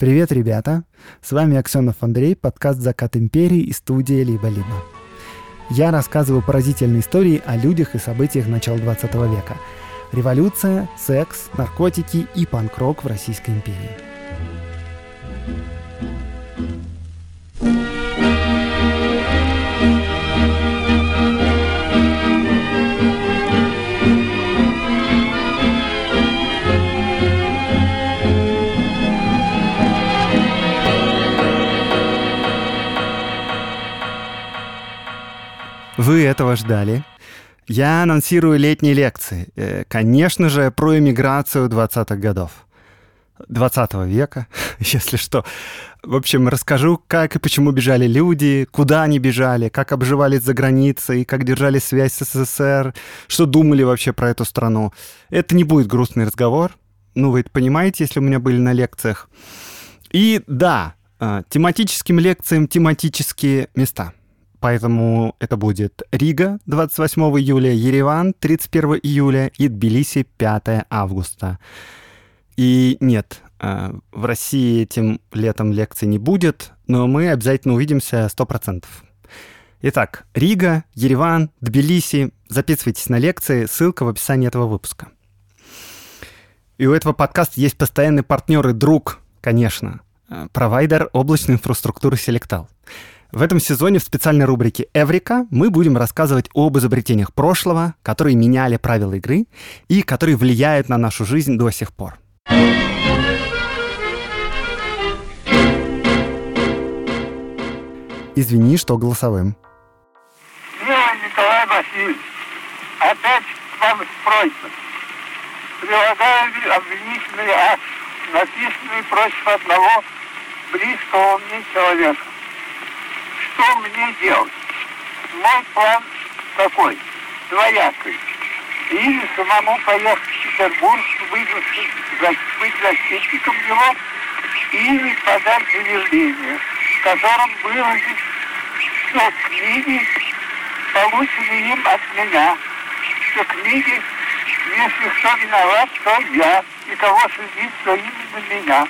Привет, ребята! С вами Аксенов Андрей, подкаст «Закат империи» и студия «Либо-либо». Я рассказываю поразительные истории о людях и событиях начала 20 века. Революция, секс, наркотики и панк-рок в Российской империи – Вы этого ждали. Я анонсирую летние лекции. Э, конечно же, про иммиграцию 20-х годов. 20 века, если что. В общем, расскажу, как и почему бежали люди, куда они бежали, как обживались за границей, как держали связь с СССР, что думали вообще про эту страну. Это не будет грустный разговор. Ну, вы это понимаете, если у меня были на лекциях. И да, э, тематическим лекциям тематические места – Поэтому это будет Рига 28 июля, Ереван 31 июля и Тбилиси 5 августа. И нет, э, в России этим летом лекций не будет, но мы обязательно увидимся 100%. Итак, Рига, Ереван, Тбилиси. Записывайтесь на лекции, ссылка в описании этого выпуска. И у этого подкаста есть постоянный партнер и друг, конечно, э, провайдер облачной инфраструктуры Selectal. В этом сезоне в специальной рубрике «Эврика» мы будем рассказывать об изобретениях прошлого, которые меняли правила игры и которые влияют на нашу жизнь до сих пор. Извини, что голосовым. Милый Николай Васильевич, опять к вам с просьбой. Прилагаю обвинительный акт, написанный против одного близкого мне человека что мне делать? Мой план такой, двоякий. Или самому поехать в Петербург, быть, быть защитником его, или подать заявление, в котором выразить, что книги получены им от меня, что книги, если кто виноват, то я, и кого судить, то именно меня.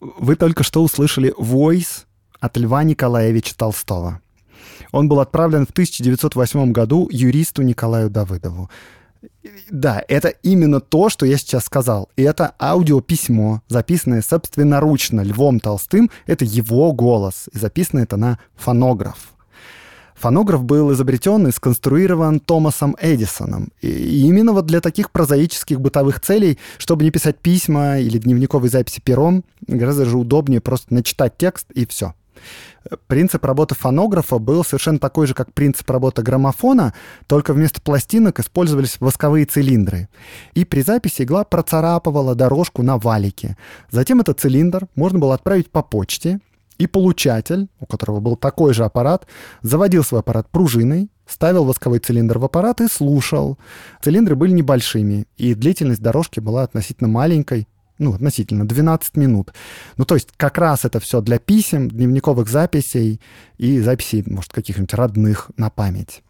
Вы только что услышали voice от Льва Николаевича Толстого. Он был отправлен в 1908 году юристу Николаю Давыдову. Да, это именно то, что я сейчас сказал. Это аудиописьмо, записанное собственноручно Львом Толстым. Это его голос. И записано это на фонограф. Фонограф был изобретен и сконструирован Томасом Эдисоном. И именно вот для таких прозаических бытовых целей, чтобы не писать письма или дневниковые записи пером, гораздо же удобнее просто начитать текст и все. Принцип работы фонографа был совершенно такой же, как принцип работы граммофона, только вместо пластинок использовались восковые цилиндры. И при записи игла процарапывала дорожку на валике. Затем этот цилиндр можно было отправить по почте, и получатель, у которого был такой же аппарат, заводил свой аппарат пружиной, ставил восковой цилиндр в аппарат и слушал. Цилиндры были небольшими, и длительность дорожки была относительно маленькой, ну, относительно, 12 минут. Ну, то есть как раз это все для писем, дневниковых записей и записей, может, каких-нибудь родных на память.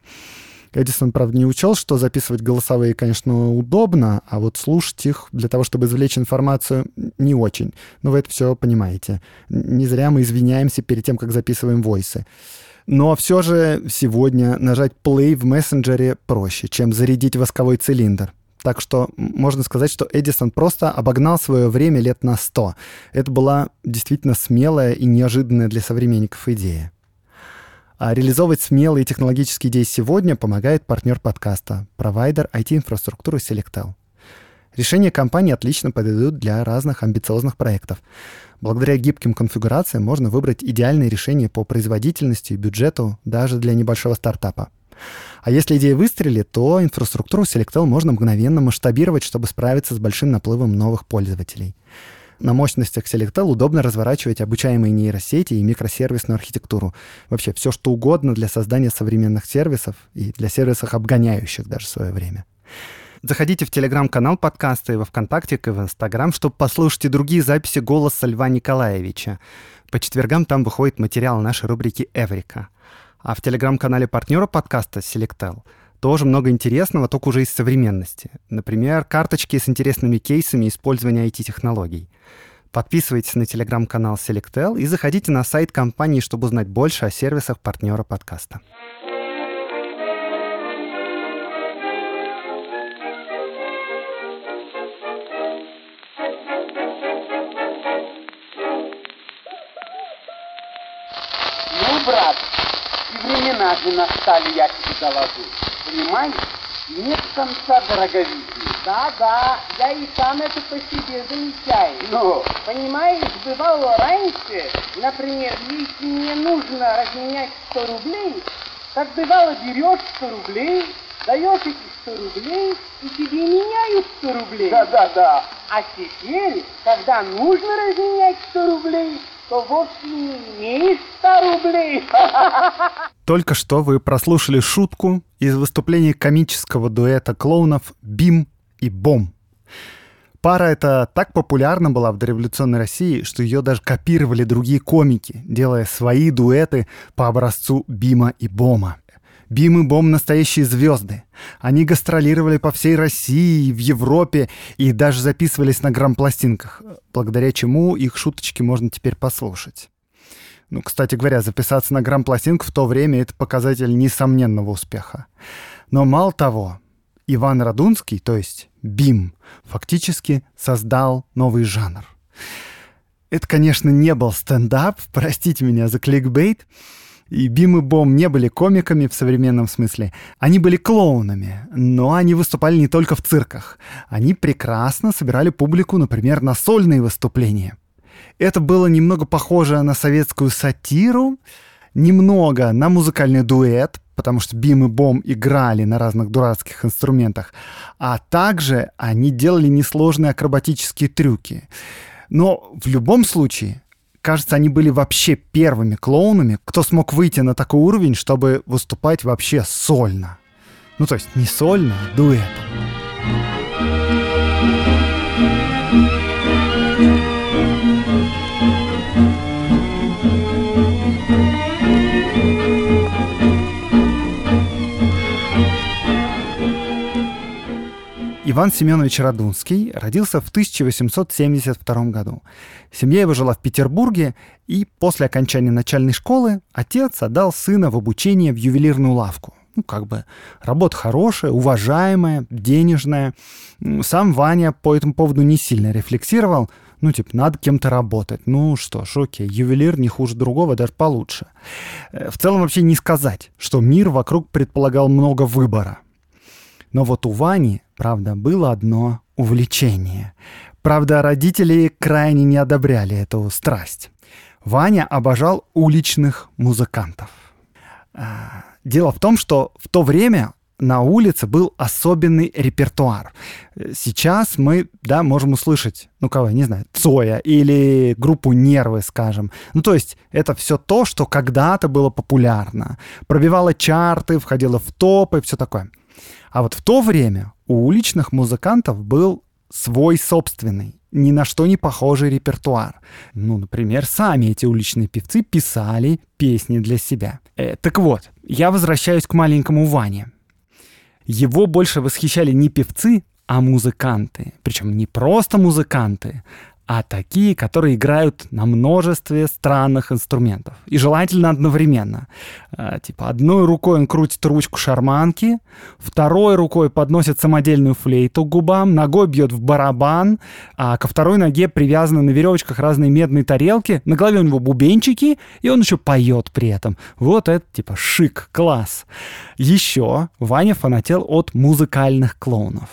Эдисон, правда, не учел, что записывать голосовые, конечно, удобно, а вот слушать их для того, чтобы извлечь информацию, не очень. Но вы это все понимаете. Не зря мы извиняемся перед тем, как записываем войсы. Но все же сегодня нажать play в мессенджере проще, чем зарядить восковой цилиндр. Так что можно сказать, что Эдисон просто обогнал свое время лет на 100. Это была действительно смелая и неожиданная для современников идея. А реализовывать смелые технологические идеи сегодня помогает партнер подкаста, провайдер IT-инфраструктуры Selectel. Решения компании отлично подойдут для разных амбициозных проектов. Благодаря гибким конфигурациям можно выбрать идеальные решения по производительности и бюджету даже для небольшого стартапа. А если идея выстрелит, то инфраструктуру Selectel можно мгновенно масштабировать, чтобы справиться с большим наплывом новых пользователей. На мощностях Selectel удобно разворачивать обучаемые нейросети и микросервисную архитектуру. Вообще все, что угодно для создания современных сервисов и для сервисов, обгоняющих даже свое время. Заходите в телеграм-канал подкаста и во Вконтакте, и в Инстаграм, чтобы послушать и другие записи голоса Льва Николаевича. По четвергам там выходит материал нашей рубрики «Эврика». А в телеграм-канале партнера подкаста Selectel тоже много интересного, только уже из современности. Например, карточки с интересными кейсами использования IT-технологий. Подписывайтесь на телеграм-канал Selectel и заходите на сайт компании, чтобы узнать больше о сервисах партнера подкаста. Ну, брат, времена же настали, я тебе доложу. Понимаешь? Нет конца дороговизны. Да, да, я и сам это по себе замечаю. Ну, Понимаешь, бывало раньше, например, если мне нужно разменять 100 рублей, так бывало берешь 100 рублей, даешь эти 100 рублей, и тебе меняют 100 рублей. да-да-да. А теперь, когда нужно разменять 100 рублей, то вовсе не имеешь 100 рублей. Только что вы прослушали шутку из выступления комического дуэта клоунов «Бим» и «Бом». Пара эта так популярна была в дореволюционной России, что ее даже копировали другие комики, делая свои дуэты по образцу Бима и Бома. Бим и Бом — настоящие звезды. Они гастролировали по всей России, в Европе и даже записывались на грампластинках, благодаря чему их шуточки можно теперь послушать. Ну, кстати говоря, записаться на грампластинку в то время — это показатель несомненного успеха. Но мало того, Иван Радунский, то есть Бим, фактически создал новый жанр. Это, конечно, не был стендап, простите меня за кликбейт, и Бим и Бом не были комиками в современном смысле. Они были клоунами, но они выступали не только в цирках. Они прекрасно собирали публику, например, на сольные выступления. Это было немного похоже на советскую сатиру, немного на музыкальный дуэт, потому что Бим и Бом играли на разных дурацких инструментах, а также они делали несложные акробатические трюки. Но в любом случае, кажется, они были вообще первыми клоунами, кто смог выйти на такой уровень, чтобы выступать вообще сольно. Ну, то есть не сольно, а дуэтом. Иван Семенович Радунский родился в 1872 году. Семья его жила в Петербурге, и после окончания начальной школы отец отдал сына в обучение в ювелирную лавку. Ну, как бы работа хорошая, уважаемая, денежная. Сам Ваня по этому поводу не сильно рефлексировал. Ну, типа, надо кем-то работать. Ну что ж, окей, ювелир не хуже другого, даже получше. Э, В целом вообще не сказать, что мир вокруг предполагал много выбора. Но вот у Вани, правда, было одно увлечение. Правда, родители крайне не одобряли эту страсть. Ваня обожал уличных музыкантов. А, Дело в том, что в то время на улице был особенный репертуар. Сейчас мы, да, можем услышать, ну кого, я не знаю, Цоя или группу Нервы, скажем. Ну то есть это все то, что когда-то было популярно. Пробивало чарты, входило в топы, все такое. А вот в то время у уличных музыкантов был свой собственный, ни на что не похожий репертуар. Ну, например, сами эти уличные певцы писали песни для себя. Э, так вот, я возвращаюсь к маленькому Ване. Его больше восхищали не певцы, а музыканты. Причем не просто музыканты, а такие, которые играют на множестве странных инструментов. И желательно одновременно. А, Типа одной рукой он крутит ручку шарманки, второй рукой подносит самодельную флейту к губам, ногой бьет в барабан, а ко второй ноге привязаны на веревочках разные медные тарелки, на голове у него бубенчики, и он еще поет при этом. Вот это типа шик, класс. Еще Ваня фанател от музыкальных клоунов.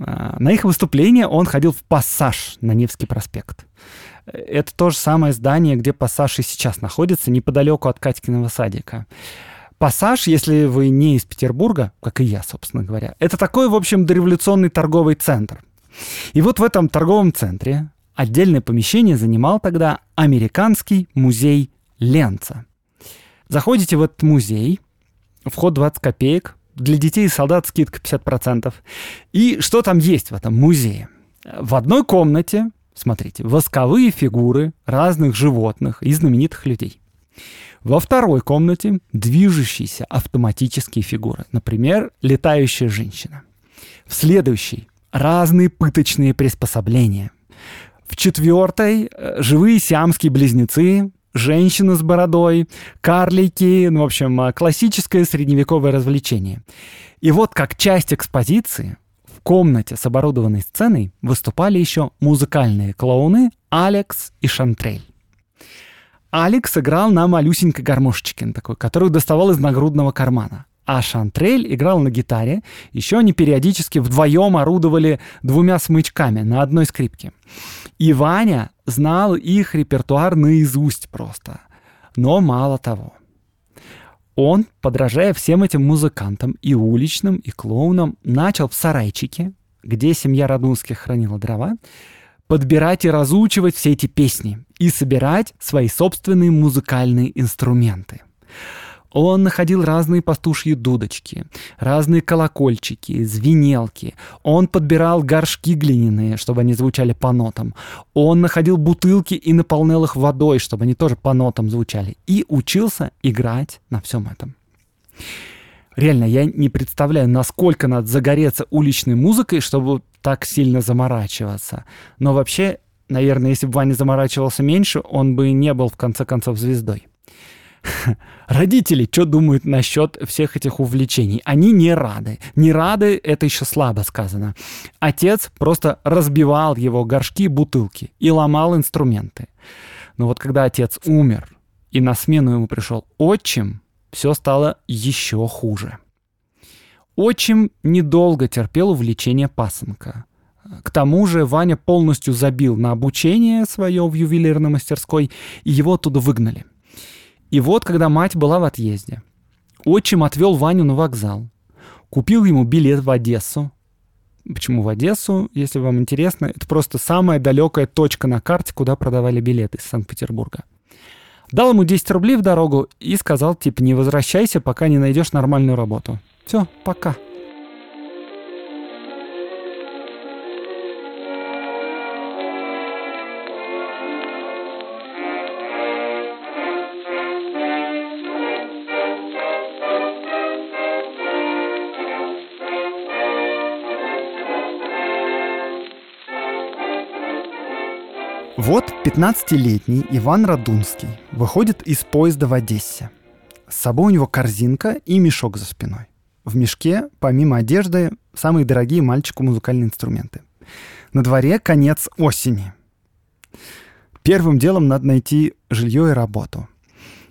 А, На их выступление он ходил в «Пассаж» на Невский проспект. Это то же самое здание, где «Пассаж» и сейчас находится, неподалеку от Катькиного садика. «Пассаж», если вы не из Петербурга, как и я, собственно говоря, это такой, в общем, дореволюционный торговый центр. И вот в этом торговом центре отдельное помещение занимал тогда Американский музей Ленца. Заходите в этот музей, вход 20 копеек, для детей и солдат скидка 50%. И что там есть в этом музее? В одной комнате, смотрите, восковые фигуры разных животных и знаменитых людей. Во второй комнате движущиеся автоматические фигуры, например, летающая женщина. В следующей разные пыточные приспособления. В четвертой э, живые сиамские близнецы, женщины с бородой, карлики, ну, в общем, э, классическое средневековое развлечение. И вот как часть экспозиции в комнате с оборудованной сценой выступали еще музыкальные клоуны Алекс и Шантрель. Алекс играл на малюсенькой гармошечке такой, которую доставал из нагрудного кармана. А Шантрель играл на гитаре. Еще они периодически вдвоем орудовали двумя смычками на одной скрипке. И Ваня знал их репертуар наизусть просто. Но мало того. Он, подражая всем этим музыкантам, и уличным, и клоунам, начал в сарайчике, где семья Радунских хранила дрова, подбирать и разучивать все эти песни и собирать свои собственные музыкальные инструменты. Он находил разные пастушьи дудочки, разные колокольчики, звенелки. Он подбирал горшки глиняные, чтобы они звучали по нотам. Он находил бутылки и наполнял их водой, чтобы они тоже по нотам звучали. И учился играть на всем этом. Реально, я не представляю, насколько надо загореться уличной музыкой, чтобы так сильно заморачиваться. Но вообще, наверное, если бы Ваня заморачивался меньше, он бы не был в конце концов звездой. Родители что думают насчет всех этих увлечений? Они не рады. Не рады, это еще слабо сказано. Отец просто разбивал его горшки, бутылки и ломал инструменты. Но вот когда отец умер, и на смену ему пришел отчим, все стало еще хуже. Отчим недолго терпел увлечение пасынка. К тому же Ваня полностью забил на обучение свое в ювелирной мастерской, и его оттуда выгнали – и вот, когда мать была в отъезде, отчим отвел Ваню на вокзал, купил ему билет в Одессу. Почему в Одессу, если вам интересно, это просто самая далекая точка на карте, куда продавали билеты из Санкт-Петербурга. Дал ему 10 рублей в дорогу и сказал, типа, не возвращайся, пока не найдешь нормальную работу. Все, пока. Вот 15-летний Иван Радунский выходит из поезда в Одессе. С собой у него корзинка и мешок за спиной. В мешке, помимо одежды, самые дорогие мальчику музыкальные инструменты. На дворе конец осени. Первым делом надо найти жилье и работу.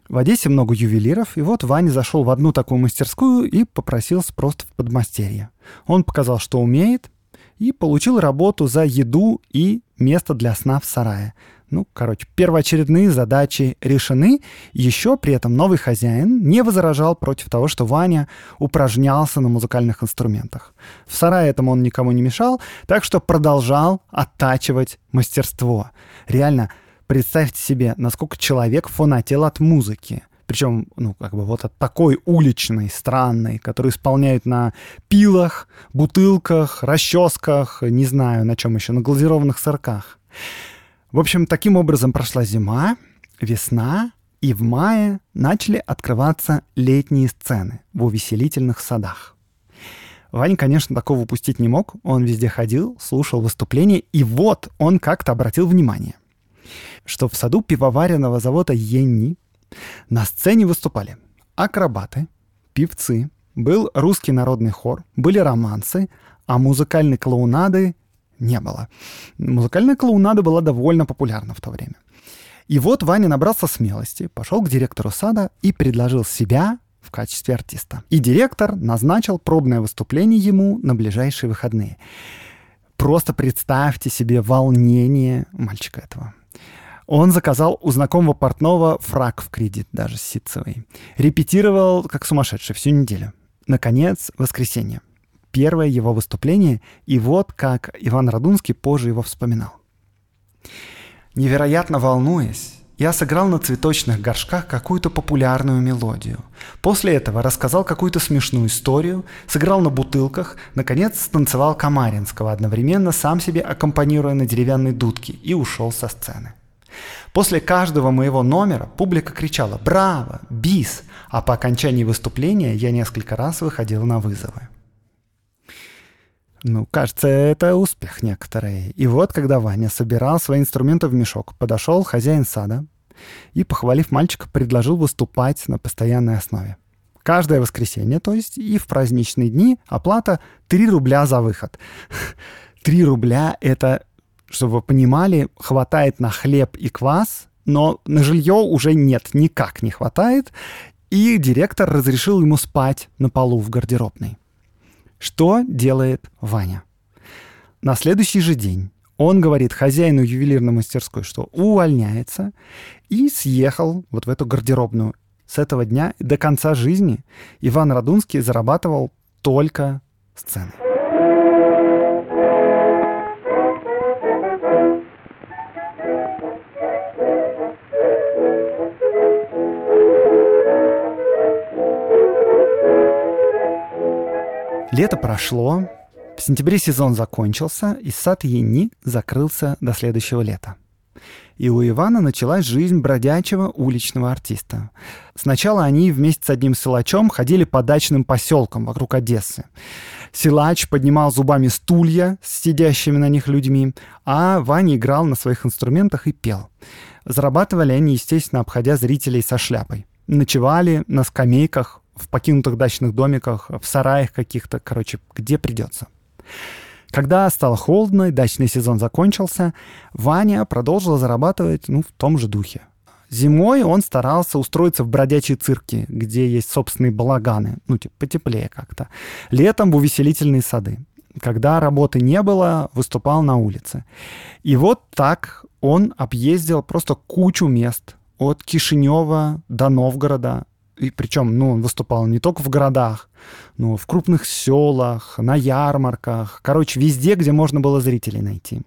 В Одессе много ювелиров, и вот Ваня зашел в одну такую мастерскую и попросился просто в подмастерье. Он показал, что умеет, и получил работу за еду и место для сна в сарае. Ну, короче, первоочередные задачи решены. Еще при этом новый хозяин не возражал против того, что Ваня упражнялся на музыкальных инструментах. В сарае этому он никому не мешал, так что продолжал оттачивать мастерство. Реально, представьте себе, насколько человек фанател от музыки — причем, ну, как бы вот от такой уличной, странной, которую исполняют на пилах, бутылках, расческах, не знаю, на чем еще, на глазированных сырках. В общем, таким образом прошла зима, весна, и в мае начали открываться летние сцены в увеселительных садах. Ваня, конечно, такого упустить не мог. Он везде ходил, слушал выступления, и вот он как-то обратил внимание, что в саду пивоваренного завода «Енни» На сцене выступали акробаты, певцы, был русский народный хор, были романсы, а музыкальной клоунады не было. Музыкальная клоунада была довольно популярна в то время. И вот Ваня набрался смелости, пошел к директору сада и предложил себя в качестве артиста. И директор назначил пробное выступление ему на ближайшие выходные. Просто представьте себе волнение мальчика этого. Он заказал у знакомого портного фраг в кредит, даже ситцевый. Репетировал как сумасшедший всю неделю. Наконец, воскресенье. Первое его выступление, и вот как Иван Радунский позже его вспоминал. Невероятно волнуясь, я сыграл на цветочных горшках какую-то популярную мелодию. После этого рассказал какую-то смешную историю, сыграл на бутылках, наконец станцевал Камаринского, одновременно сам себе аккомпанируя на деревянной дудке и ушел со сцены. После каждого моего номера публика кричала «Браво! Бис!», а по окончании выступления я несколько раз выходил на вызовы. Ну, кажется, это успех некоторый. И вот, когда Ваня собирал свои инструменты в мешок, подошел хозяин сада и, похвалив мальчика, предложил выступать на постоянной основе. Каждое воскресенье, то есть и в праздничные дни, оплата 3 рубля за выход. 3 рубля — это, чтобы вы понимали, хватает на хлеб и квас, но на жилье уже нет, никак не хватает, и директор разрешил ему спать на полу в гардеробной. Что делает Ваня? На следующий же день он говорит хозяину ювелирной мастерской, что увольняется, и съехал вот в эту гардеробную. С этого дня до конца жизни Иван Радунский зарабатывал только сцены. Лето прошло, в сентябре сезон закончился, и сад Ени закрылся до следующего лета. И у Ивана началась жизнь бродячего уличного артиста. Сначала они вместе с одним силачом ходили по дачным поселкам вокруг Одессы. Силач поднимал зубами стулья с сидящими на них людьми, а Ваня играл на своих инструментах и пел. Зарабатывали они, естественно, обходя зрителей со шляпой. Ночевали на скамейках в покинутых дачных домиках, в сараях каких-то, короче, где придется. Когда стало холодно и дачный сезон закончился, Ваня продолжил зарабатывать ну, в том же духе. Зимой он старался устроиться в бродячие цирки, где есть собственные балаганы, ну, типа, потеплее как-то. Летом в увеселительные сады. Когда работы не было, выступал на улице. И вот так он объездил просто кучу мест. От Кишинева до Новгорода, и причем, ну, он выступал не только в городах, но в крупных селах, на ярмарках, короче, везде, где можно было зрителей найти.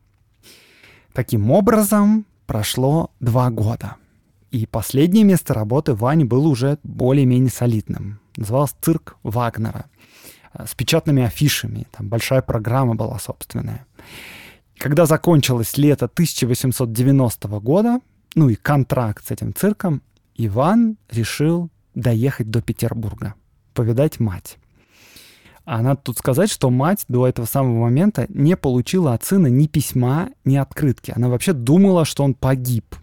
Таким образом, прошло два года. И последнее место работы Вани было уже более-менее солидным. Называлось «Цирк Вагнера» с печатными афишами. Там большая программа была собственная. Когда закончилось лето 1890 года, ну и контракт с этим цирком, Иван решил доехать до Петербурга, повидать мать. А надо тут сказать, что мать до этого самого момента не получила от сына ни письма, ни открытки. Она вообще думала, что он погиб.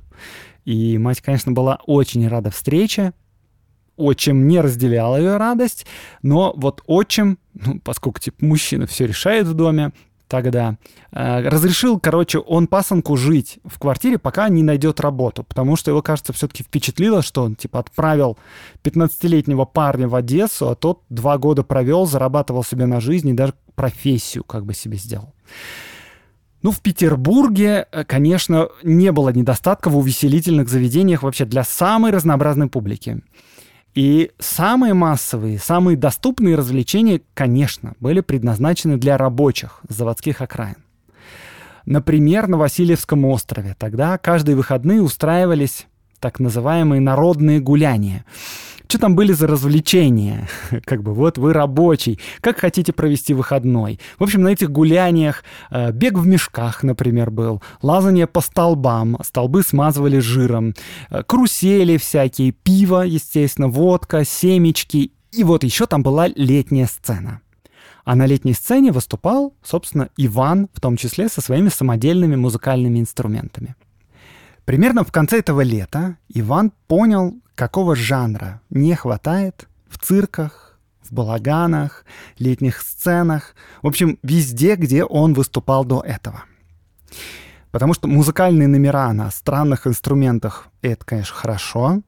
И мать, конечно, была очень рада встрече. Отчим не разделял ее радость, но вот отчим, ну, поскольку типа мужчина все решает в доме, тогда. Э, разрешил, короче, он пасынку жить в квартире, пока не найдет работу, потому что его, кажется, все-таки впечатлило, что он, типа, отправил 15-летнего парня в Одессу, а тот два года провел, зарабатывал себе на жизнь и даже профессию как бы себе сделал. Ну, в Петербурге, э, конечно, не было недостатка в увеселительных заведениях вообще для самой разнообразной публики. И самые массовые, самые доступные развлечения, конечно, были предназначены для рабочих заводских окраин. Например, на Васильевском острове. Тогда каждые выходные устраивались так называемые народные гуляния. Что там были за развлечения? Как бы вот вы рабочий, как хотите провести выходной? В общем, на этих гуляниях э, бег в мешках, например, был, лазание по столбам, столбы смазывали жиром, э, карусели всякие, пиво, естественно, водка, семечки. И вот еще там была летняя сцена. А на летней сцене выступал, собственно, Иван, в том числе со своими самодельными музыкальными инструментами. Примерно в конце этого лета Иван понял, какого жанра не хватает в цирках, в балаганах, летних сценах, в общем, везде, где он выступал до этого. Потому что музыкальные номера на странных инструментах — это, конечно, хорошо.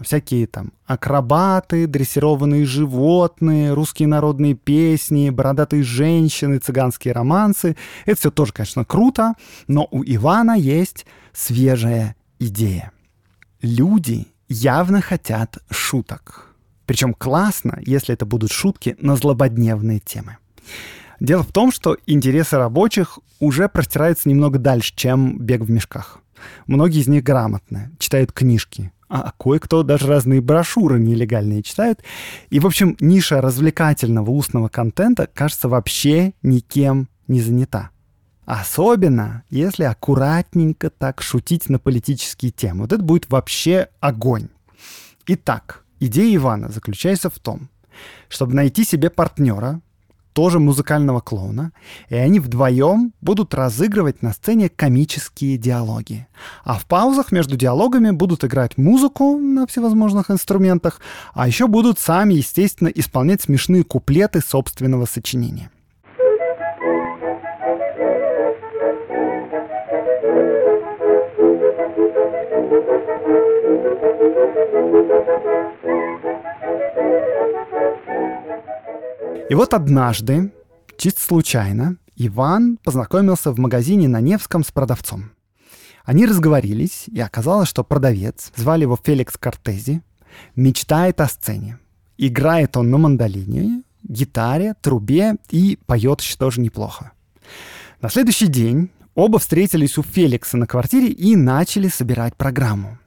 Всякие там акробаты, дрессированные животные, русские народные песни, бородатые женщины, цыганские романсы — это все тоже, конечно, круто, но у Ивана есть свежая идея. Люди явно хотят шуток. Причем классно, если это будут шутки на злободневные темы. Дело в том, что интересы рабочих уже простираются немного дальше, чем бег в мешках. Многие из них грамотны, читают книжки, а кое-кто даже разные брошюры нелегальные читают. И, в общем, ниша развлекательного устного контента, кажется, вообще никем не занята. Особенно, если аккуратненько так шутить на политические темы. Вот это будет вообще огонь. Итак, идея Ивана заключается в том, чтобы найти себе партнера, тоже музыкального клоуна, и они вдвоем будут разыгрывать на сцене комические диалоги. А в паузах между диалогами будут играть музыку на всевозможных инструментах, а еще будут сами, естественно, исполнять смешные куплеты собственного сочинения. И вот однажды, чисто случайно, Иван познакомился в магазине на Невском с продавцом. Они разговорились, и оказалось, что продавец, звали его Феликс Кортези, мечтает о сцене. Играет он на мандолине, гитаре, трубе и поет еще тоже неплохо. На следующий день оба встретились у Феликса на квартире и начали собирать программу.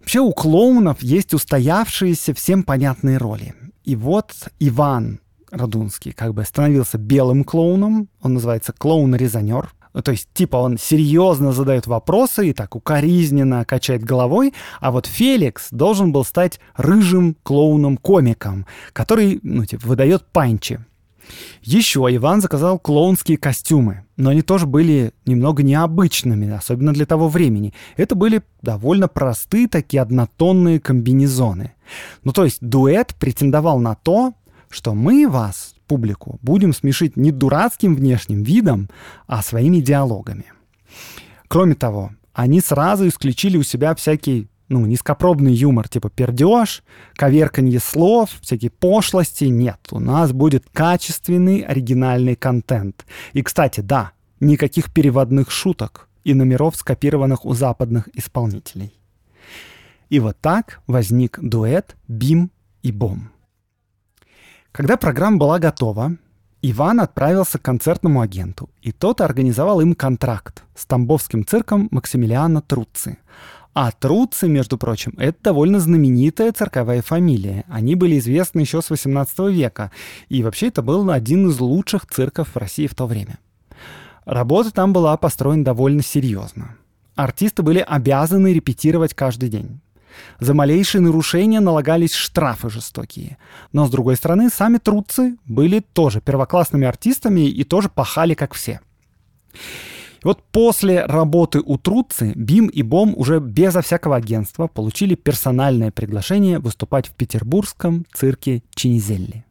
Вообще у клоунов есть устоявшиеся всем понятные роли. И вот Иван Радунский как бы становился белым клоуном, он называется клоун-резонер, то есть, типа, он серьезно задает вопросы и так укоризненно качает головой, а вот Феликс должен был стать рыжим клоуном-комиком, который, ну, типа, выдает панчи. Еще Иван заказал клоунские костюмы, но они тоже были немного необычными, особенно для того времени. Это были довольно простые такие однотонные комбинезоны. Ну то есть дуэт претендовал на то, что мы вас, публику, будем смешить не дурацким внешним видом, а своими диалогами. Кроме того, они сразу исключили у себя всякий ну, низкопробный юмор, типа пердеж, коверканье слов, всякие пошлости. Нет, у нас будет качественный оригинальный контент. И, кстати, да, никаких переводных шуток и номеров, скопированных у западных исполнителей. И вот так возник дуэт «Бим» и «Бом». Когда программа была готова, Иван отправился к концертному агенту, и тот организовал им контракт с тамбовским цирком Максимилиана Труцци. А Труцци, между прочим, это довольно знаменитая цирковая фамилия. Они были известны еще с 18 века. И вообще это был один из лучших цирков в России в то время. Работа там была построена довольно серьезно. Артисты были обязаны репетировать каждый день. За малейшие нарушения налагались штрафы жестокие. Но, с другой стороны, сами трудцы были тоже первоклассными артистами и тоже пахали, как все. И вот после работы у Труцци Бим и Бом уже безо всякого агентства получили персональное приглашение выступать в петербургском цирке Чинизелли.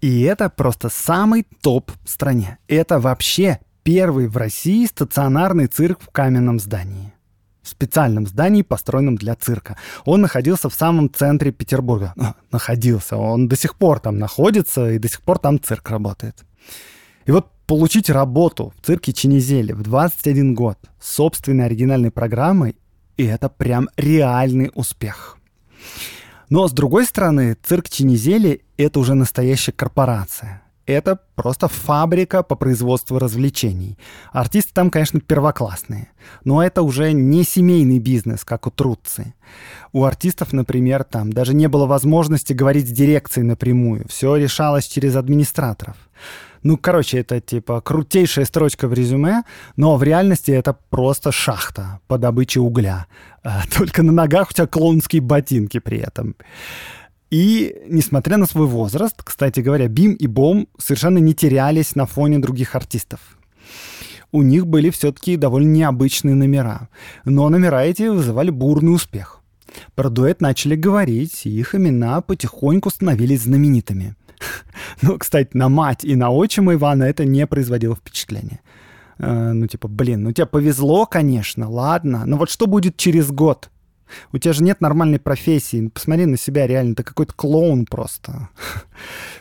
И это просто самый топ в стране. Это вообще первый в России стационарный цирк в каменном здании. В специальном здании, построенном для цирка. Он находился в самом центре Петербурга. Ну, находился. Он до сих пор там находится, и до сих пор там цирк работает. И вот получить работу в цирке Чинизели в 21 год с собственной оригинальной программой, и это прям реальный успех. Но с другой стороны, цирк Чинизели — это уже настоящая корпорация. Это просто фабрика по производству развлечений. Артисты там, конечно, первоклассные. Но это уже не семейный бизнес, как у Трудцы. У артистов, например, там даже не было возможности говорить с дирекцией напрямую. Все решалось через администраторов. Ну, короче, это типа крутейшая строчка в резюме, но в реальности это просто шахта по добыче угля. Только на ногах у тебя клоунские ботинки при этом. И, несмотря на свой возраст, кстати говоря, Бим и Бом совершенно не терялись на фоне других артистов. У них были все-таки довольно необычные номера, но номера эти вызывали бурный успех. Про дуэт начали говорить, и их имена потихоньку становились знаменитыми. Ну, кстати, на мать и на отчима Ивана это не производило впечатления. Э, ну, типа, блин, ну тебе повезло, конечно, ладно, но вот что будет через год? У тебя же нет нормальной профессии. Посмотри на себя, реально, ты какой-то клоун просто.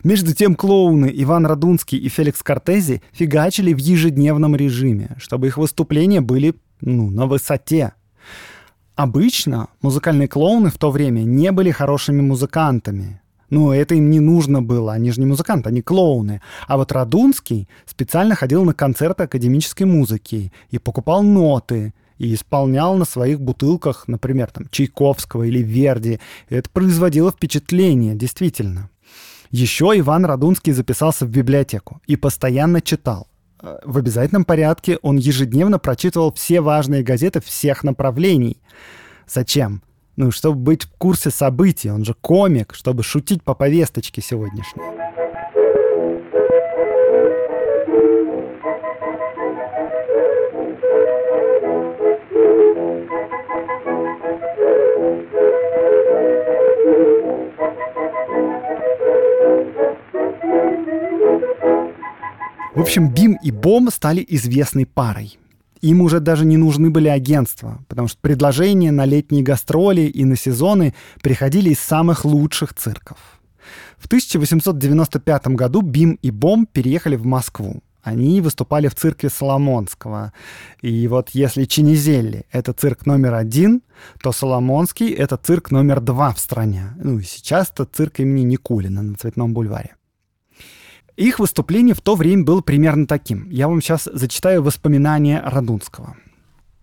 Между тем клоуны Иван Радунский и Феликс Кортези фигачили в ежедневном режиме, чтобы их выступления были ну, на высоте. Обычно музыкальные клоуны в то время не были хорошими музыкантами. Ну, это им не нужно было, они же не музыканты, они клоуны. А вот Радунский специально ходил на концерты академической музыки и покупал ноты, и исполнял на своих бутылках, например, там, Чайковского или Верди. Это производило впечатление, действительно. Еще Иван Радунский записался в библиотеку и постоянно читал. Э, в обязательном порядке он ежедневно прочитывал все важные газеты всех направлений. Зачем? Ну, чтобы быть в курсе событий. Он же комик, чтобы шутить по повесточке сегодняшней. В общем, Бим и Бом стали известной парой. Им уже даже не нужны были агентства, потому что предложения на летние гастроли и на сезоны приходили из самых лучших цирков. В 1895 году Бим и Бом переехали в Москву. Они выступали в цирке Соломонского. И вот если Чинизелли — это цирк номер один, то Соломонский — это цирк номер два в стране. Ну и сейчас это цирк имени Никулина на Цветном бульваре. Их выступление в то время было примерно таким. Я вам сейчас зачитаю воспоминания Радунского.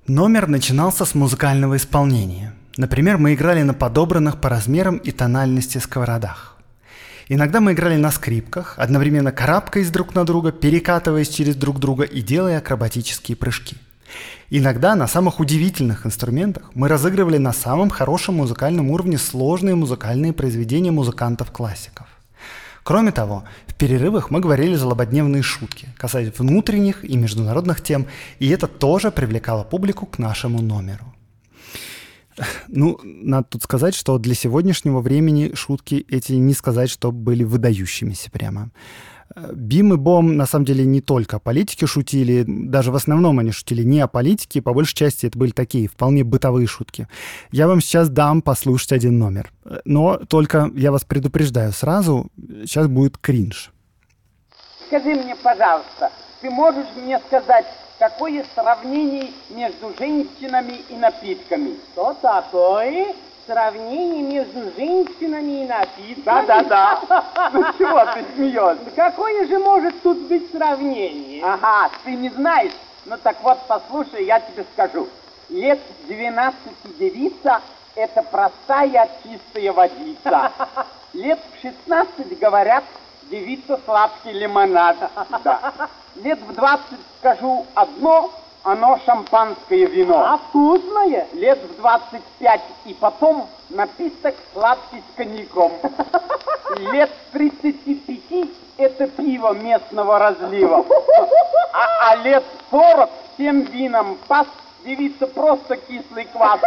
Номер начинался с музыкального исполнения. Например, мы играли на подобранных по размерам и тональности сковородах. Иногда мы играли на скрипках, одновременно карабкаясь друг на друга, перекатываясь через друг друга и делая акробатические прыжки. Иногда на самых удивительных инструментах мы разыгрывали на самом хорошем музыкальном уровне сложные музыкальные произведения музыкантов-классиков. Кроме того, в перерывах мы говорили злободневные шутки, касаясь внутренних и международных тем, и это тоже привлекало публику к нашему номеру. Ну, надо тут сказать, что для сегодняшнего времени шутки эти не сказать, что были выдающимися прямо. Бим и Бом, на самом деле, не только о политике шутили, даже в основном они шутили не о политике, по большей части это были такие вполне бытовые шутки. Я вам сейчас дам послушать один номер. Но только я вас предупреждаю сразу, сейчас будет кринж. Скажи мне, пожалуйста, ты можешь мне сказать, какое сравнение между женщинами и напитками? Что такое? Сравнение между женщинами и напитками? Да-да-да. Ну чего ты смеешься? Какое же может тут быть сравнение? Ага, ты не знаешь? Ну так вот, послушай, я тебе скажу. Лет 12 девица – это простая чистая водица. Лет в 16, говорят, девица сладкий лимонад. Да. Лет в 20 скажу одно, оно шампанское вино. А вкусное? Лет в 25 и потом напиток сладкий с коньяком. Лет в 35 это пиво местного разлива. А, а лет 40 всем вином пас девица просто кислый квас.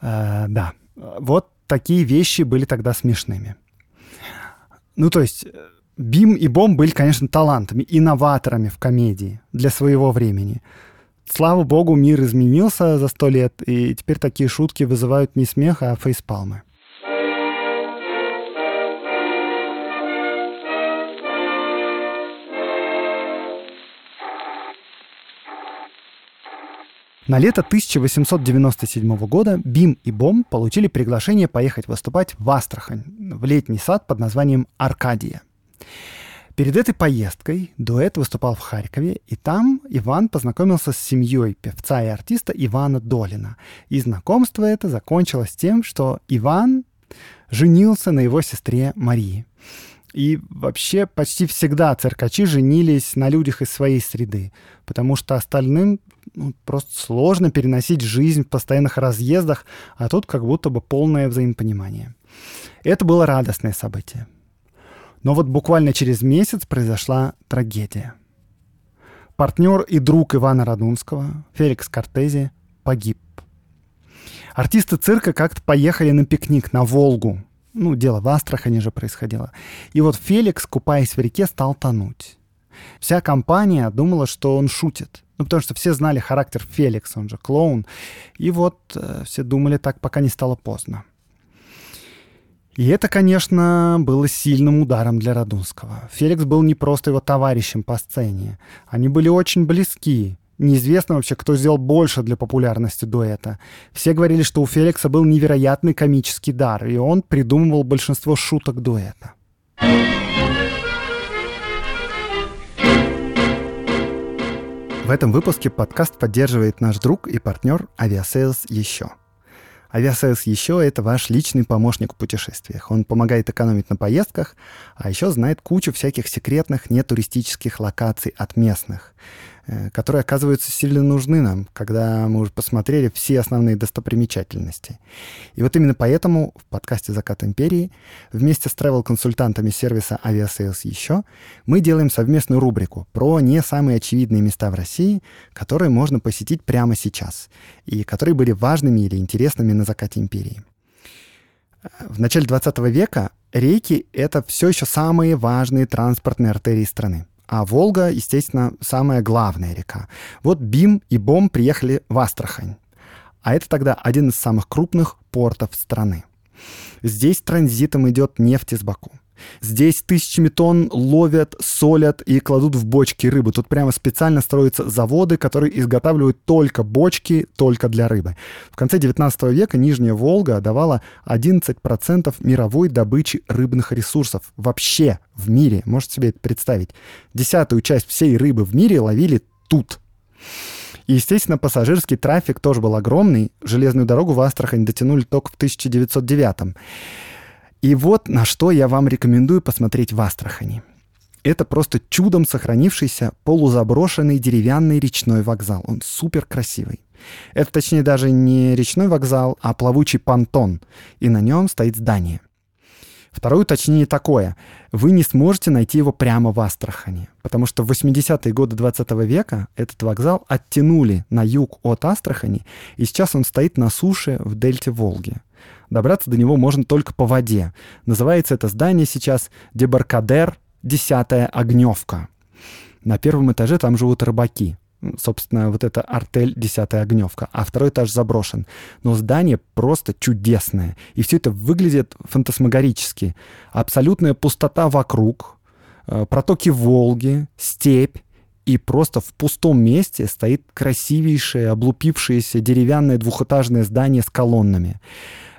Э, да, вот такие вещи были тогда смешными. Ну, то есть, Бим и Бом были, конечно, талантами, инноваторами в комедии для своего времени. Слава богу, мир изменился за сто лет, и теперь такие шутки вызывают не смех, а фейспалмы. На лето 1897 года Бим и Бом получили приглашение поехать выступать в Астрахань, в летний сад под названием «Аркадия». Перед этой поездкой дуэт выступал в Харькове, и там Иван познакомился с семьей певца и артиста Ивана Долина. И знакомство это закончилось тем, что Иван женился на его сестре Марии. И вообще почти всегда циркачи женились на людях из своей среды, потому что остальным ну, просто сложно переносить жизнь в постоянных разъездах, а тут как будто бы полное взаимопонимание. Это было радостное событие. Но вот буквально через месяц произошла трагедия. Партнер и друг Ивана Радунского, Феликс Кортези, погиб. Артисты цирка как-то поехали на пикник на Волгу, ну, дело в Астрахани же происходило. И вот Феликс, купаясь в реке, стал тонуть. Вся компания думала, что он шутит. Ну, потому что все знали характер Феликса, он же клоун. И вот э, все думали так, пока не стало поздно. И это, конечно, было сильным ударом для Радунского. Феликс был не просто его товарищем по сцене. Они были очень близки. Неизвестно вообще, кто сделал больше для популярности дуэта. Все говорили, что у Феликса был невероятный комический дар, и он придумывал большинство шуток дуэта. В этом выпуске подкаст поддерживает наш друг и партнер Aviasales еще. Aviasales еще — это ваш личный помощник в путешествиях. Он помогает экономить на поездках, а еще знает кучу всяких секретных нетуристических локаций от местных. Э, которые оказываются сильно нужны нам, когда мы уже посмотрели все основные достопримечательности. И вот именно поэтому в подкасте «Закат империи» вместе с travel-консультантами сервиса Aviasales еще мы делаем совместную рубрику про не самые очевидные места в России, которые можно посетить прямо сейчас и которые были важными или интересными на закате империи. В начале 20 века реки — это все еще самые важные транспортные артерии страны. А Волга, естественно, самая главная река. Вот Бим и Бом приехали в Астрахань. А это тогда один из самых крупных портов страны. Здесь транзитом идет нефть из Баку. Здесь тысячами тонн ловят, солят и кладут в бочки рыбу. Тут прямо специально строятся заводы, которые изготавливают только бочки, только для рыбы. В конце 19 века Нижняя Волга давала 11% мировой добычи рыбных ресурсов. Вообще в мире. Можете себе это представить. Десятую часть всей рыбы в мире ловили тут. И, естественно, пассажирский трафик тоже был огромный. Железную дорогу в Астрахань дотянули только в 1909 и вот на что я вам рекомендую посмотреть в Астрахани. Это просто чудом сохранившийся полузаброшенный деревянный речной вокзал. Он супер красивый. Это, точнее, даже не речной вокзал, а плавучий понтон. И на нем стоит здание. Второе уточнение такое. Вы не сможете найти его прямо в Астрахани, потому что в 80-е годы 20 века этот вокзал оттянули на юг от Астрахани, и сейчас он стоит на суше в дельте Волги. Добраться до него можно только по воде. Называется это здание сейчас Дебаркадер, десятая огневка. На первом этаже там живут рыбаки. Собственно, вот это артель «Десятая огневка», а второй этаж заброшен. Но здание просто чудесное. И все это выглядит фантасмагорически. Абсолютная пустота вокруг, э, протоки Волги, степь, и просто в пустом месте стоит красивейшее, облупившееся деревянное двухэтажное здание с колоннами.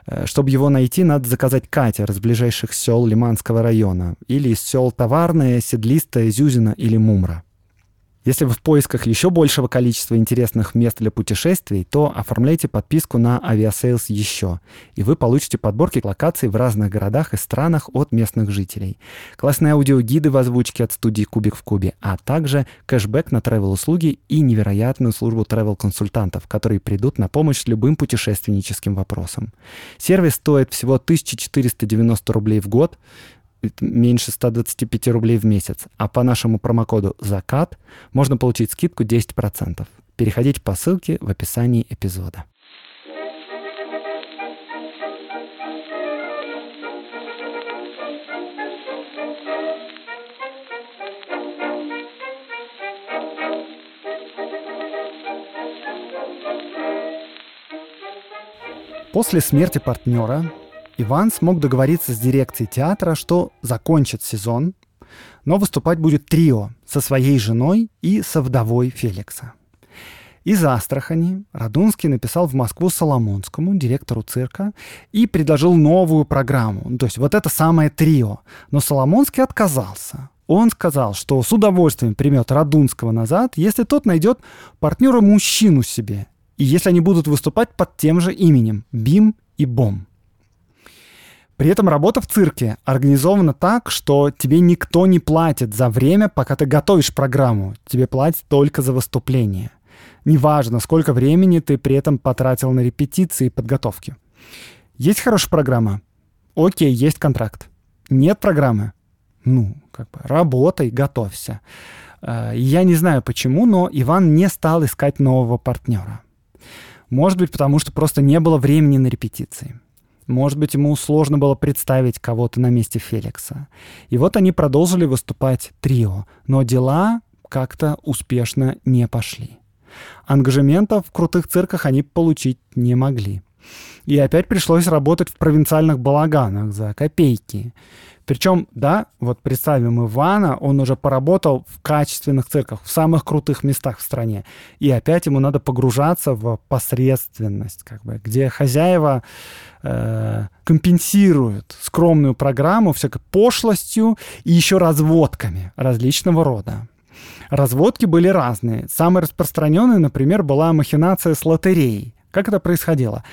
Э, чтобы его найти, надо заказать катер из ближайших сел Лиманского района или из сел Товарное, Седлистое, Зюзина или Мумра. Если вы в поисках еще большего количества интересных мест для путешествий, то оформляйте подписку на Aviasales еще, и вы получите подборки локаций в разных городах и странах от местных жителей. Классные аудиогиды в озвучке от студии Кубик в Кубе, а также кэшбэк на travel-услуги и невероятную службу travel-консультантов, которые придут на помощь любым путешественническим вопросам. Сервис стоит всего 1490 рублей в год, меньше 125 рублей в месяц, а по нашему промокоду «Закат» можно получить скидку 10%. Переходите по ссылке в описании эпизода. После смерти партнера Иван смог договориться с дирекцией театра, что закончит сезон, но выступать будет трио со своей женой и со вдовой Феликса. Из Астрахани Радунский написал в Москву Соломонскому, директору цирка, и предложил новую программу. То есть вот это самое трио. Но Соломонский отказался. Он сказал, что с удовольствием примет Радунского назад, если тот найдет партнера-мужчину себе. И если они будут выступать под тем же именем – Бим и Бом. При этом работа в цирке организована так, что тебе никто не платит за время, пока ты готовишь программу. Тебе платят только за выступление. Неважно, сколько времени ты при этом потратил на репетиции и подготовки. Есть хорошая программа? Окей, есть контракт. Нет программы? Ну, как бы работай, готовься. Э, я не знаю почему, но Иван не стал искать нового партнера. Может быть, потому что просто не было времени на репетиции. Может быть, ему сложно было представить кого-то на месте Феликса. И вот они продолжили выступать трио, но дела как-то успешно не пошли. Ангажементов в крутых цирках они получить не могли. И опять пришлось работать в провинциальных балаганах за копейки. Причем, да, вот представим Ивана, он уже поработал в качественных цирках, в самых крутых местах в стране. И опять ему надо погружаться в посредственность, как бы, где хозяева э, компенсируют скромную программу всякой пошлостью и еще разводками различного рода. Разводки были разные. Самой распространенной, например, была махинация с лотереей. Как это происходило?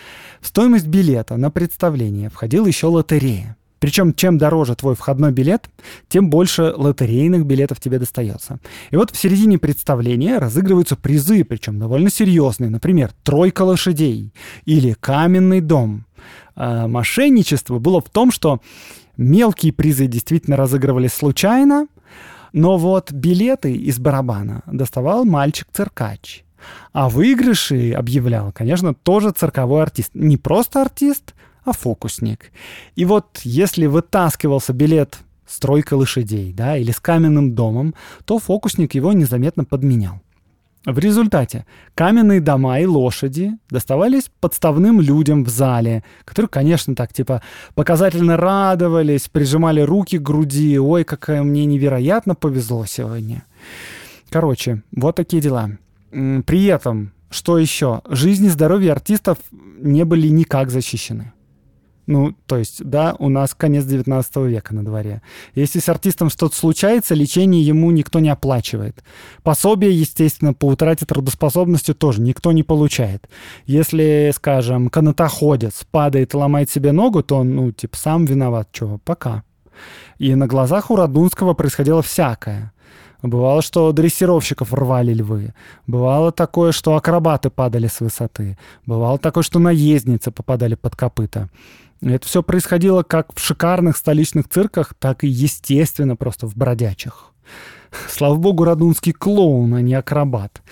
В стоимость билета на представление входила еще лотерея. Причем, чем дороже твой входной билет, тем больше лотерейных билетов тебе достается. И вот в середине представления разыгрываются призы, причем довольно серьезные. Например, тройка лошадей или каменный дом. А мошенничество было в том, что мелкие призы действительно разыгрывались случайно, но вот билеты из барабана доставал мальчик-циркач. А выигрыши объявлял, конечно, тоже цирковой артист. Не просто артист, а фокусник. И вот если вытаскивался билет с тройкой лошадей, да, или с каменным домом, то фокусник его незаметно подменял. В результате каменные дома и лошади доставались подставным людям в зале, которые, конечно, так типа показательно радовались, прижимали руки к груди. Ой, какая мне невероятно повезло сегодня. Короче, вот такие дела. При этом, что еще? Жизнь и здоровье артистов не были никак защищены. Ну, то есть, да, у нас конец 19 века на дворе. Если с артистом что-то случается, лечение ему никто не оплачивает. Пособие, естественно, по утрате трудоспособности тоже никто не получает. Если, скажем, канатоходец падает и ломает себе ногу, то он, ну, типа, сам виноват. Чего? Пока. И на глазах у Радунского происходило всякое. Бывало, что дрессировщиков рвали львы. Бывало такое, что акробаты падали с высоты. Бывало такое, что наездницы попадали под копыта. Это все происходило как в шикарных столичных цирках, так и, естественно, просто в бродячих. Слава богу, Радунский клоун, а не акробат.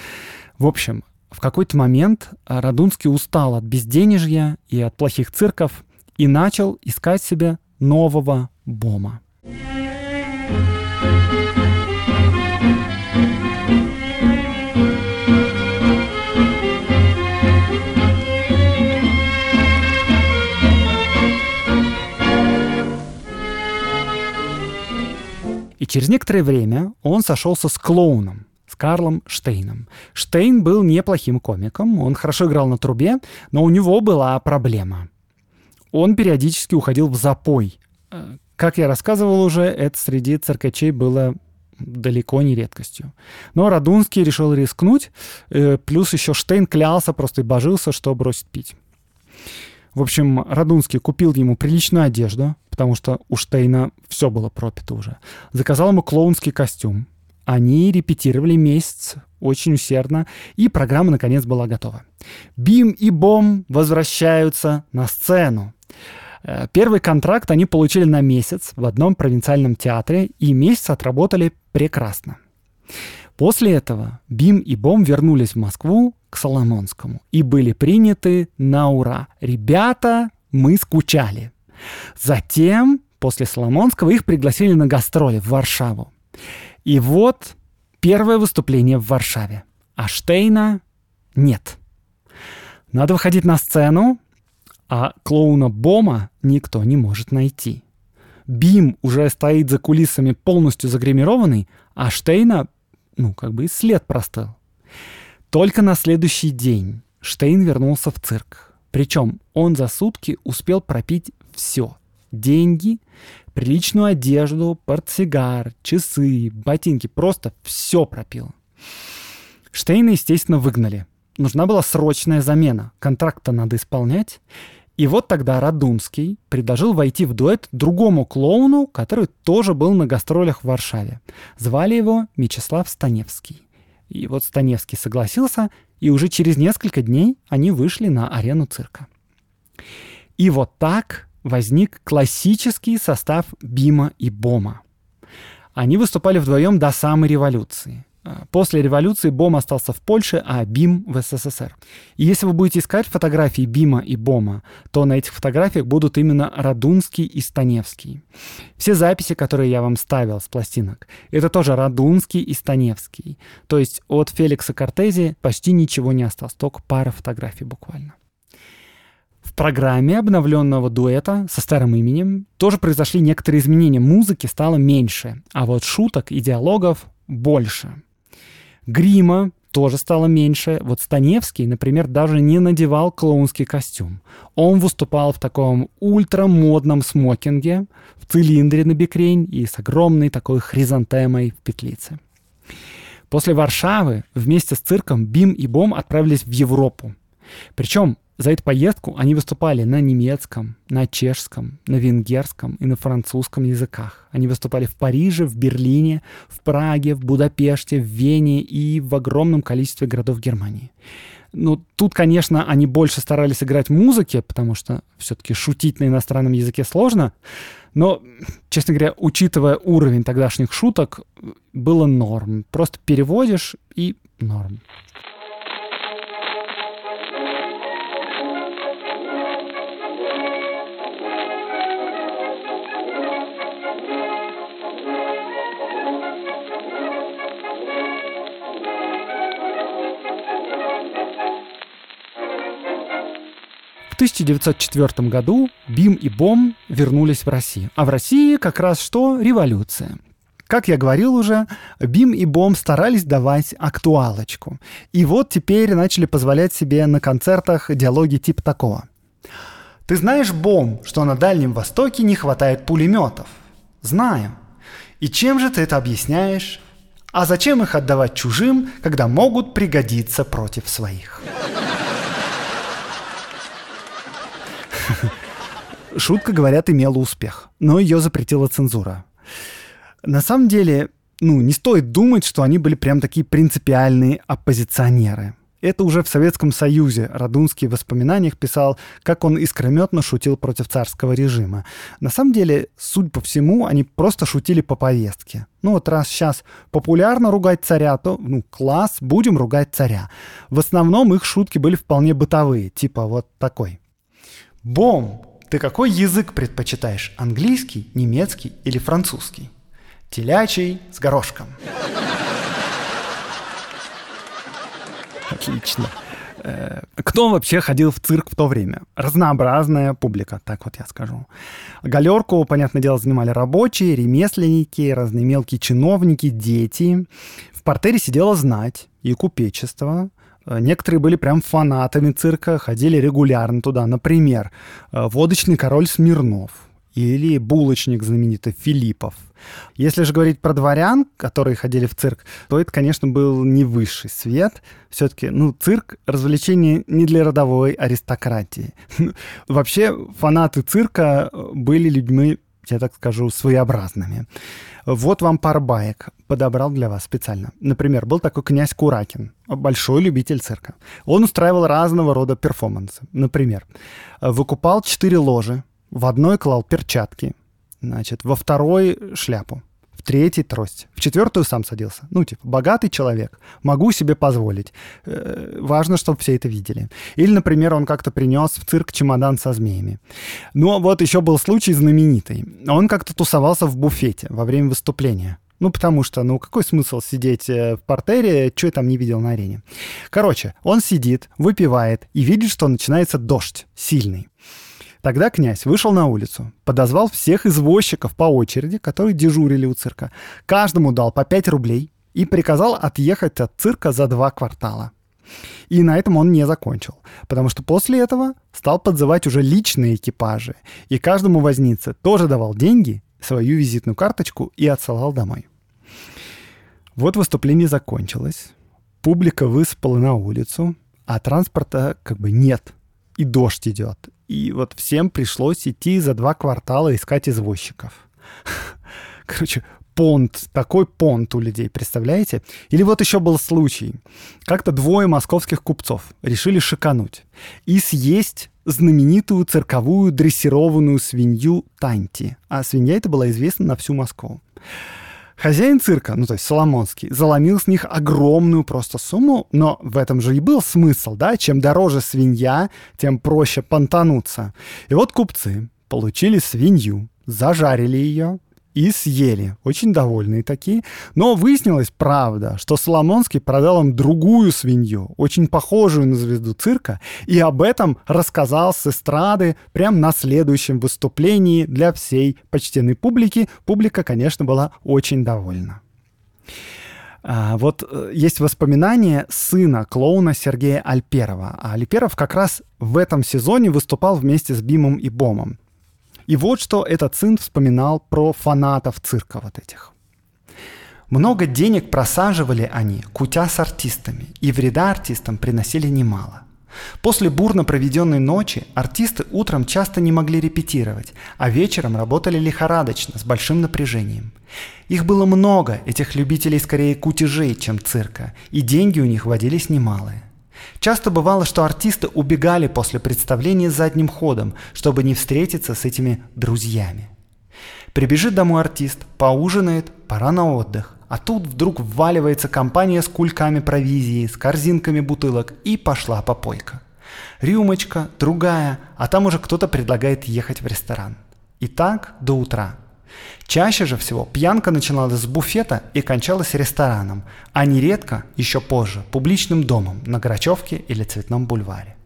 В общем, в какой-то момент Радунский устал от безденежья и от плохих цирков и начал искать себе нового бома. И через некоторое время он сошелся с клоуном, с Карлом Штейном. Штейн был неплохим комиком, он хорошо играл на трубе, но у него была проблема. Он периодически уходил в запой. Э, как я рассказывал уже, это среди циркачей было далеко не редкостью. Но Радунский решил рискнуть, э, плюс еще Штейн клялся, просто и божился, что бросит пить. В общем, Радунский купил ему приличную одежду, потому что у Штейна все было пропито уже. Заказал ему клоунский костюм. Они репетировали месяц очень усердно, и программа наконец была готова. Бим и Бом возвращаются на сцену. Э, первый контракт они получили на месяц в одном провинциальном театре, и месяц отработали прекрасно. После этого Бим и Бом вернулись в Москву к Соломонскому и были приняты на ура. Ребята, мы скучали. Затем, после Соломонского, их пригласили на гастроли в Варшаву. И вот первое выступление в Варшаве. А Штейна нет. Надо выходить на сцену, а клоуна Бома никто не может найти. Бим уже стоит за кулисами полностью загримированный, а Штейна ну, как бы и след простыл. Только на следующий день Штейн вернулся в цирк. Причем он за сутки успел пропить все. Деньги, приличную одежду, портсигар, часы, ботинки. Просто все пропил. Штейна, естественно, выгнали. Нужна была срочная замена. Контракт-то надо исполнять. И вот тогда Радунский предложил войти в дуэт другому клоуну, который тоже был на гастролях в Варшаве. Звали его Мечислав Станевский. И вот Станевский согласился, и уже через несколько дней они вышли на арену цирка. И вот так возник классический состав Бима и Бома. Они выступали вдвоем до самой революции. После революции Бом остался в Польше, а Бим в СССР. И если вы будете искать фотографии Бима и Бома, то на этих фотографиях будут именно Радунский и Станевский. Все записи, которые я вам ставил с пластинок, это тоже Радунский и Станевский. То есть от Феликса Кортези почти ничего не осталось, только пара фотографий буквально. В программе обновленного дуэта со старым именем тоже произошли некоторые изменения. Музыки стало меньше, а вот шуток и диалогов больше. Грима тоже стало меньше. Вот Станевский, например, даже не надевал клоунский костюм. Он выступал в таком ультрамодном смокинге, в цилиндре на бекрень и с огромной такой хризантемой в петлице. После Варшавы вместе с цирком Бим и Бом отправились в Европу. Причем за эту поездку они выступали на немецком, на чешском, на венгерском и на французском языках. Они выступали в Париже, в Берлине, в Праге, в Будапеште, в Вене и в огромном количестве городов Германии. Ну, тут, конечно, они больше старались играть музыки, потому что все-таки шутить на иностранном языке сложно. Но, честно говоря, учитывая уровень тогдашних шуток, было норм. Просто переводишь и норм. В 1904 году Бим и Бом вернулись в Россию. А в России как раз что? Революция. Как я говорил уже, Бим и Бом старались давать актуалочку. И вот теперь начали позволять себе на концертах диалоги типа такого. «Ты знаешь, Бом, что на Дальнем Востоке не хватает пулеметов?» «Знаю. И чем же ты это объясняешь?» «А зачем их отдавать чужим, когда могут пригодиться против своих?» Шутка, говорят, имела успех, но ее запретила цензура. На самом деле, ну, не стоит думать, что они были прям такие принципиальные оппозиционеры. Это уже в Советском Союзе Радунский в воспоминаниях писал, как он искрометно шутил против царского режима. На самом деле, судя по всему, они просто шутили по повестке. Ну вот раз сейчас популярно ругать царя, то, ну, класс, будем ругать царя. В основном их шутки были вполне бытовые, типа вот такой. Бом, ты какой язык предпочитаешь? Английский, немецкий или французский? Телячий с горошком. Отлично. Э, кто вообще ходил в цирк в то время? Разнообразная публика, так вот я скажу. Галерку, понятное дело, занимали рабочие, ремесленники, разные мелкие чиновники, дети. В портере сидела знать и купечество. Э, некоторые были прям фанатами цирка, ходили регулярно туда. Например, э, водочный король Смирнов или булочник знаменитый Филиппов – если же говорить про дворян, которые ходили в цирк, то это, конечно, был не высший свет. Все-таки, ну, цирк — развлечение не для родовой аристократии. Вообще, фанаты цирка были людьми, я так скажу, своеобразными. Вот вам пара баек подобрал для вас специально. Например, был такой князь Куракин, большой любитель цирка. Он устраивал разного рода перформансы. Например, выкупал четыре ложи, в одной клал перчатки, Значит, во второй шляпу, третий трость, в четвертую сам садился. Ну, типа, богатый человек, могу себе позволить. Э, важно, чтобы все это видели. Или, например, он как-то принес в цирк чемодан со змеями. Ну, вот еще был случай знаменитый. Он как-то тусовался в буфете во время выступления. Ну, потому что, ну, какой смысл сидеть э, в портере, что я там не видел на арене? Короче, он сидит, выпивает и видит, что начинается дождь сильный. Тогда князь вышел на улицу, подозвал всех извозчиков по очереди, которые дежурили у цирка. Каждому дал по 5 рублей и приказал отъехать от цирка за два квартала. И на этом он не закончил, потому что после этого стал подзывать уже личные экипажи, и каждому вознице тоже давал деньги, свою визитную карточку и отсылал домой. Вот выступление закончилось, публика высыпала на улицу, а транспорта как бы нет, и дождь идет, и вот всем пришлось идти за два квартала искать извозчиков. Короче, понт, такой понт у людей, представляете? Или вот еще был случай. Как-то двое московских купцов решили шикануть и съесть знаменитую цирковую дрессированную свинью Танти. А свинья эта была известна на всю Москву. Хозяин цирка, ну то есть Соломонский, заломил с них огромную просто сумму, но в этом же и был смысл, да, чем дороже свинья, тем проще понтануться. И вот купцы получили свинью, зажарили ее, и съели. Очень довольные такие. Но выяснилось, правда, что Соломонский продал им другую свинью, очень похожую на звезду цирка, и об этом рассказал с эстрады прямо на следующем выступлении для всей почтенной публики. Публика, конечно, была очень довольна. А, вот э, есть воспоминания сына клоуна Сергея Альперова. А Альперов как раз в этом сезоне выступал вместе с Бимом и Бомом. И вот что этот сын вспоминал про фанатов цирка вот этих. Много денег просаживали они, кутя с артистами, и вреда артистам приносили немало. После бурно проведенной ночи артисты утром часто не могли репетировать, а вечером работали лихорадочно, с большим напряжением. Их было много, этих любителей скорее кутежей, чем цирка, и деньги у них водились немалые. Часто бывало, что артисты убегали после представления задним ходом, чтобы не встретиться с этими друзьями. Прибежит домой артист, поужинает, пора на отдых. А тут вдруг вваливается компания с кульками провизии, с корзинками бутылок и пошла попойка. Рюмочка, другая, а там уже кто-то предлагает ехать в ресторан. И так до утра – Чаще же всего пьянка начиналась с буфета и кончалась рестораном, а нередко, еще позже, публичным домом на Грачевке или Цветном бульваре.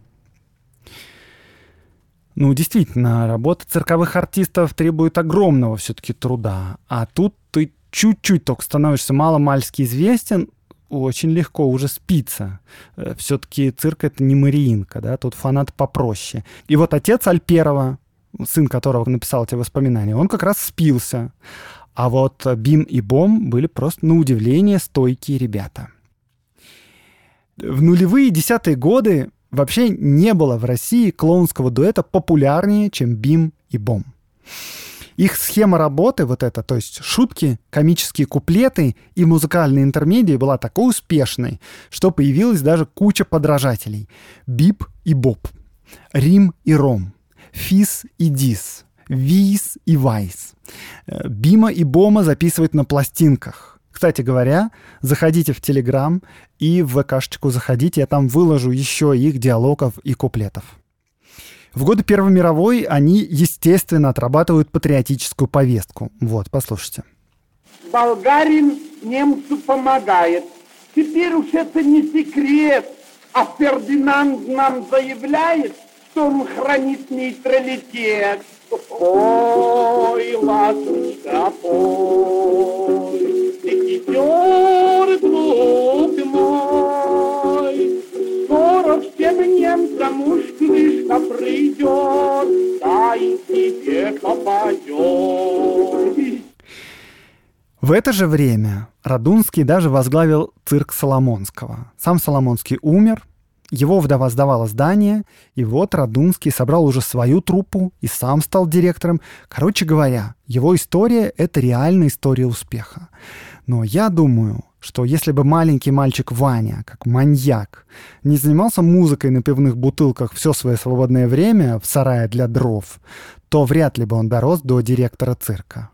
Ну, действительно, работа цирковых артистов требует огромного все-таки труда. А тут ты чуть-чуть только становишься мало-мальски известен, очень легко уже спится. Э, все-таки цирк это не Мариинка, да, тут фанат попроще. И вот отец Альперова, сын которого написал эти воспоминания, он как раз спился. А вот Бим и Бом были просто на удивление стойкие ребята. В нулевые десятые годы вообще не было в России клоунского дуэта популярнее, чем Бим и Бом. Их схема работы, вот это, то есть шутки, комические куплеты и музыкальные интермедии была такой успешной, что появилась даже куча подражателей. Бип и Боб, Рим и Ром, Фис и Дис, Вис и Вайс. Э, Бима и Бома записывают на пластинках. Кстати говоря, заходите в Телеграм и в ВКшечку заходите, я там выложу еще их диалогов и куплетов. В годы Первой мировой они, естественно, отрабатывают патриотическую повестку. Вот, послушайте. Болгарин немцу помогает. Теперь уж это не секрет, а Фердинанд нам заявляет, что хранит нейтралитет. Ой, ласточка, пой, визитер глупый мой. Скоро всем немцам уж книжка придет, да и тебе попадет. В это же время Радунский даже возглавил цирк Соломонского. Сам Соломонский умер, его вдова сдавала здание, и вот Радунский собрал уже свою труппу и сам стал директором. Короче говоря, его история — это реальная история успеха. Но я думаю, что если бы маленький мальчик Ваня, как маньяк, не занимался музыкой на пивных бутылках все свое свободное время в сарае для дров, то вряд ли бы он дорос до директора цирка.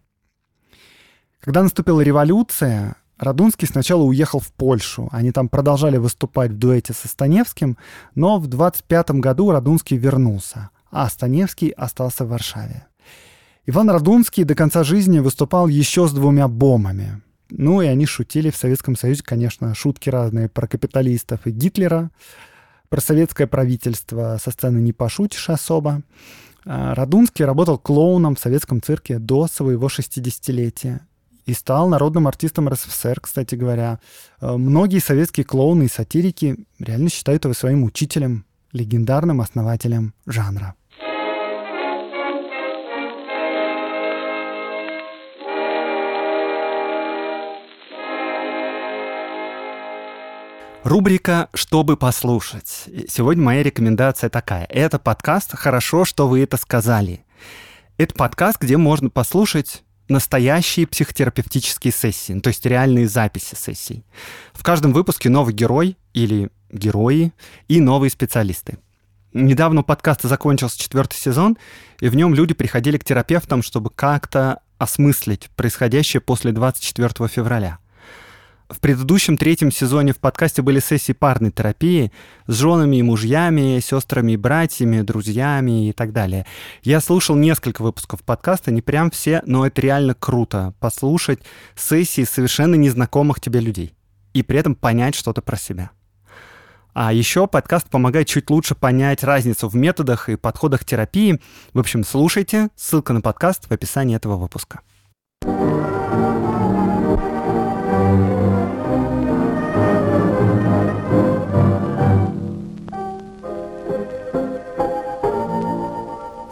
Когда наступила революция, Радунский сначала уехал в Польшу. Они там продолжали выступать в дуэте со Станевским, но в 25 году Радунский вернулся, а Станевский остался в Варшаве. Иван Радунский до конца жизни выступал еще с двумя бомами. Ну и они шутили в Советском Союзе, конечно, шутки разные про капиталистов и Гитлера, про советское правительство со сцены не пошутишь особо. А Радунский работал клоуном в советском цирке до своего 60-летия и стал народным артистом РСФСР, кстати говоря. Э, многие советские клоуны и сатирики реально считают его своим учителем, легендарным основателем жанра. Рубрика «Чтобы послушать». Сегодня моя рекомендация такая. Это подкаст «Хорошо, что вы это сказали». Это подкаст, где можно послушать настоящие психотерапевтические сессии, то есть реальные записи сессий. В каждом выпуске новый герой или герои и новые специалисты. Недавно у подкаста закончился четвертый сезон, и в нем люди приходили к терапевтам, чтобы как-то осмыслить происходящее после 24 февраля. В предыдущем третьем сезоне в подкасте были сессии парной терапии с женами и мужьями, сестрами и братьями, друзьями и так далее. Я слушал несколько выпусков подкаста, не прям все, но это реально круто послушать сессии совершенно незнакомых тебе людей и при этом понять что-то про себя. А еще подкаст помогает чуть лучше понять разницу в методах и подходах терапии. В общем, слушайте. Ссылка на подкаст в описании этого выпуска.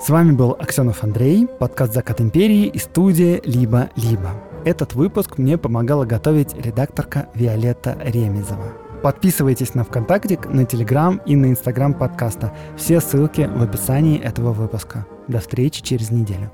С вами был Аксенов Андрей, подкаст «Закат империи» и студия «Либо-либо». Этот выпуск мне помогала готовить редакторка Виолетта Ремезова. Подписывайтесь на ВКонтакте, на Телеграм и на Инстаграм подкаста. Все ссылки в описании этого выпуска. До встречи через неделю.